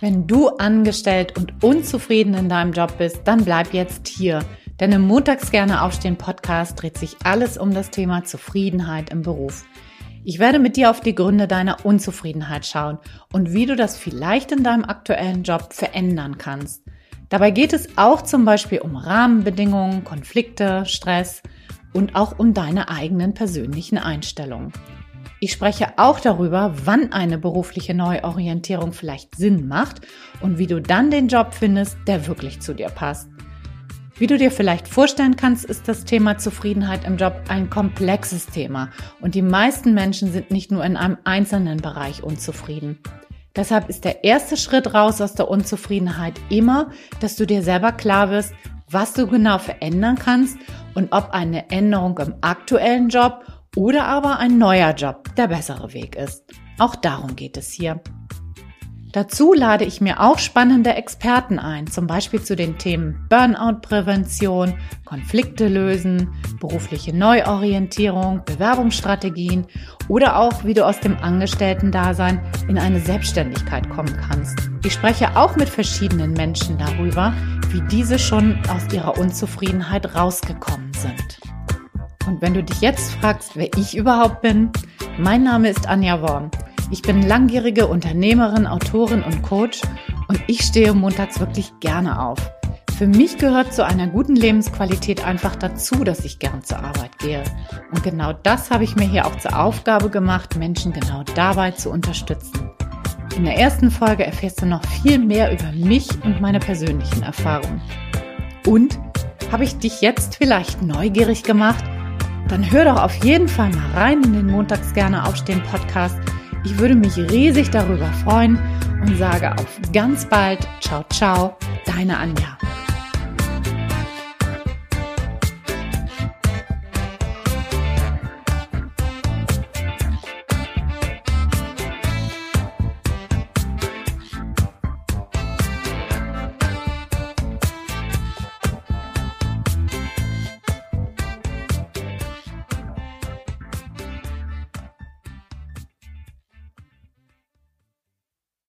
Wenn du angestellt und unzufrieden in deinem Job bist, dann bleib jetzt hier. Denn im Montags gerne aufstehen Podcast dreht sich alles um das Thema Zufriedenheit im Beruf. Ich werde mit dir auf die Gründe deiner Unzufriedenheit schauen und wie du das vielleicht in deinem aktuellen Job verändern kannst. Dabei geht es auch zum Beispiel um Rahmenbedingungen, Konflikte, Stress und auch um deine eigenen persönlichen Einstellungen. Ich spreche auch darüber, wann eine berufliche Neuorientierung vielleicht Sinn macht und wie du dann den Job findest, der wirklich zu dir passt. Wie du dir vielleicht vorstellen kannst, ist das Thema Zufriedenheit im Job ein komplexes Thema und die meisten Menschen sind nicht nur in einem einzelnen Bereich unzufrieden. Deshalb ist der erste Schritt raus aus der Unzufriedenheit immer, dass du dir selber klar wirst, was du genau verändern kannst und ob eine Änderung im aktuellen Job oder aber ein neuer Job der bessere Weg ist. Auch darum geht es hier. Dazu lade ich mir auch spannende Experten ein, zum Beispiel zu den Themen Burnout-Prävention, Konflikte lösen, berufliche Neuorientierung, Bewerbungsstrategien oder auch, wie du aus dem Angestellten-Dasein in eine Selbstständigkeit kommen kannst. Ich spreche auch mit verschiedenen Menschen darüber, wie diese schon aus ihrer Unzufriedenheit rausgekommen sind. Und wenn du dich jetzt fragst, wer ich überhaupt bin, mein Name ist Anja Worm. Ich bin langjährige Unternehmerin, Autorin und Coach und ich stehe montags wirklich gerne auf. Für mich gehört zu einer guten Lebensqualität einfach dazu, dass ich gern zur Arbeit gehe. Und genau das habe ich mir hier auch zur Aufgabe gemacht, Menschen genau dabei zu unterstützen. In der ersten Folge erfährst du noch viel mehr über mich und meine persönlichen Erfahrungen. Und habe ich dich jetzt vielleicht neugierig gemacht? Dann hör doch auf jeden Fall mal rein in den Montags gerne aufstehen Podcast. Ich würde mich riesig darüber freuen und sage auf ganz bald. Ciao, ciao, deine Anja.